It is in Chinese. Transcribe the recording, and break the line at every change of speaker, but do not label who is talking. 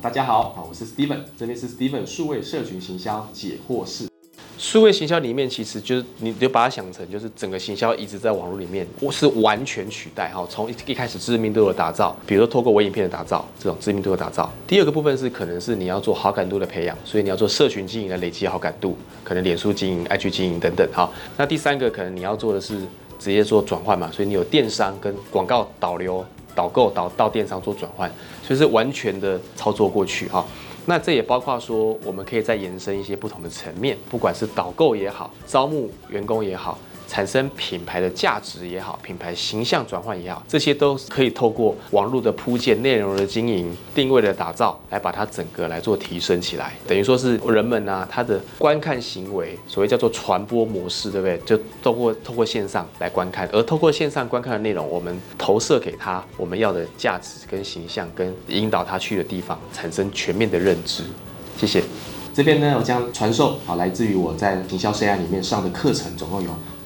大家好，啊，我是 Steven，这边是 Steven 数位社群行销解惑室。
数位行销里面，其实就是你就把它想成就是整个行销一直在网络里面，我是完全取代哈。从一开始知名度的打造，比如说透过微影片的打造，这种知名度的打造。第二个部分是可能是你要做好感度的培养，所以你要做社群经营的累积好感度，可能脸书经营、IG 经营等等哈。那第三个可能你要做的是直接做转换嘛，所以你有电商跟广告导流、导购导到电商做转换，所以是完全的操作过去哈。那这也包括说，我们可以再延伸一些不同的层面，不管是导购也好，招募员工也好。产生品牌的价值也好，品牌形象转换也好，这些都可以透过网络的铺建、内容的经营、定位的打造，来把它整个来做提升起来。等于说是人们呢，他的观看行为，所谓叫做传播模式，对不对？就透过透过线上来观看，而透过线上观看的内容，我们投射给他我们要的价值跟形象，跟引导他去的地方，产生全面的认知。谢谢。
这边呢，我将传授啊，来自于我在营销 CI 里面上的课程，总共有